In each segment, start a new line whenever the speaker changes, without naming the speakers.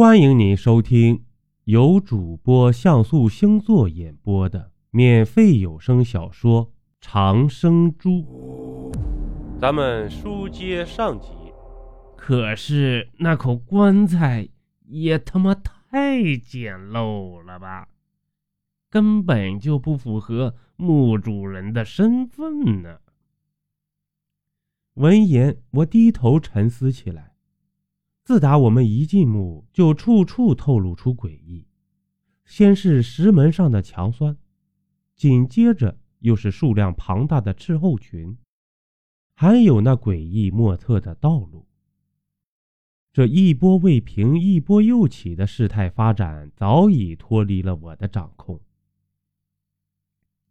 欢迎您收听由主播像素星座演播的免费有声小说《长生猪》。咱们书接上集，
可是那口棺材也他妈太简陋了吧，根本就不符合墓主人的身份呢。
闻言，我低头沉思起来。自打我们一进墓，就处处透露出诡异。先是石门上的强酸，紧接着又是数量庞大的斥候群，还有那诡异莫测的道路。这一波未平，一波又起的事态发展，早已脱离了我的掌控。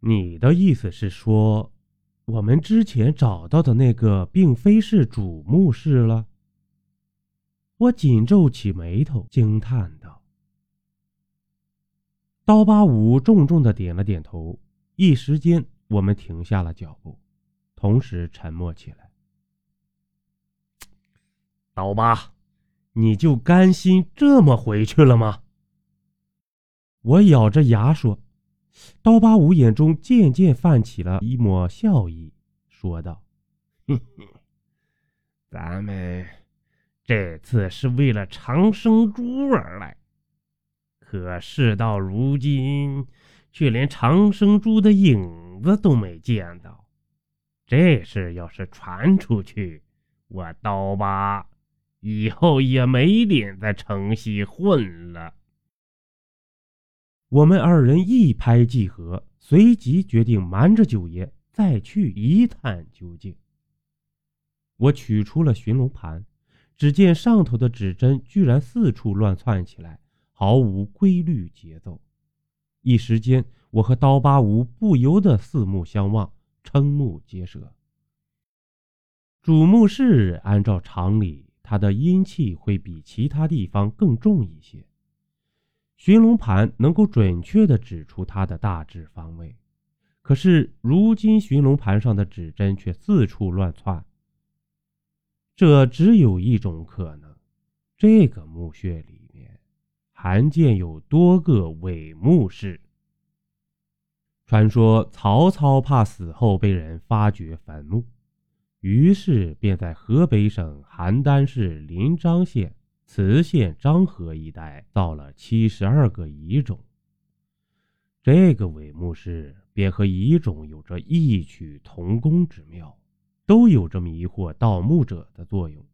你的意思是说，我们之前找到的那个，并非是主墓室了？我紧皱起眉头，惊叹道：“刀疤五重重的点了点头。”一时间，我们停下了脚步，同时沉默起来。
刀疤，你就甘心这么回去了吗？
我咬着牙说。刀疤五眼中渐渐泛起了一抹笑意，说道：“
哼哼，咱们……”这次是为了长生珠而来，可事到如今，却连长生珠的影子都没见到。这事要是传出去，我刀疤以后也没脸在城西混了。
我们二人一拍即合，随即决定瞒着九爷再去一探究竟。我取出了寻龙盘。只见上头的指针居然四处乱窜起来，毫无规律节奏。一时间，我和刀疤无不由得四目相望，瞠目结舌。主墓室按照常理，它的阴气会比其他地方更重一些。寻龙盘能够准确地指出它的大致方位，可是如今寻龙盘上的指针却四处乱窜。这只有一种可能，这个墓穴里面罕见有多个伪墓室。传说曹操怕死后被人发掘坟墓，于是便在河北省邯郸市临漳县磁县漳河一带造了七十二个遗冢。这个伪墓室便和遗冢有着异曲同工之妙。都有着迷惑盗墓者的作用。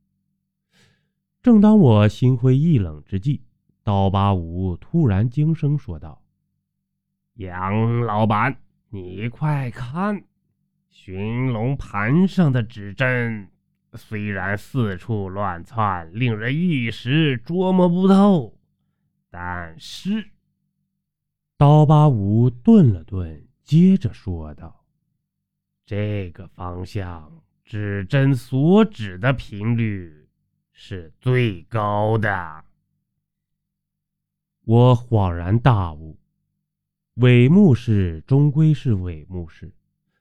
正当我心灰意冷之际，刀疤五突然惊声说道：“
杨老板，你快看，寻龙盘上的指针虽然四处乱窜，令人一时捉摸不透，但是……”
刀疤五顿了顿，接着说道：“
这个方向。”指针所指的频率是最高的。
我恍然大悟，伪墓室终归是伪墓室，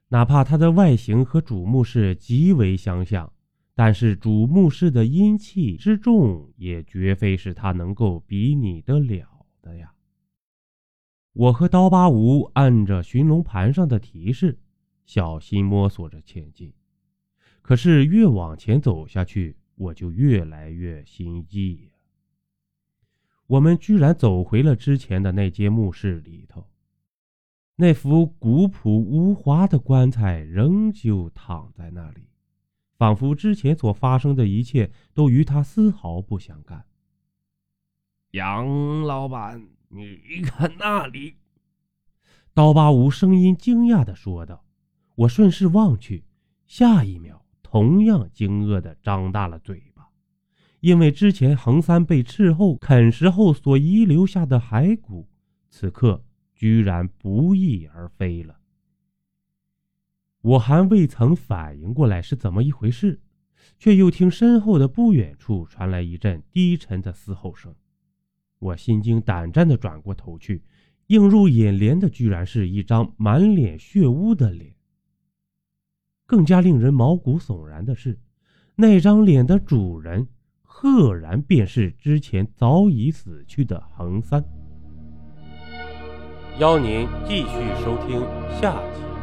哪怕它的外形和主墓室极为相像，但是主墓室的阴气之重，也绝非是它能够比拟得了的呀。我和刀疤无按着寻龙盘上的提示，小心摸索着前进。可是越往前走下去，我就越来越心悸。我们居然走回了之前的那间墓室里头，那副古朴无华的棺材仍旧躺在那里，仿佛之前所发生的一切都与他丝毫不相干。
杨老板，你看那里！
刀疤无声音惊讶地说道。我顺势望去，下一秒。同样惊愕地张大了嘴巴，因为之前横三被斥候啃食后所遗留下的骸骨，此刻居然不翼而飞了。我还未曾反应过来是怎么一回事，却又听身后的不远处传来一阵低沉的嘶吼声。我心惊胆战地转过头去，映入眼帘的居然是一张满脸血污的脸。更加令人毛骨悚然的是，那张脸的主人赫然便是之前早已死去的横三。邀您继续收听下集。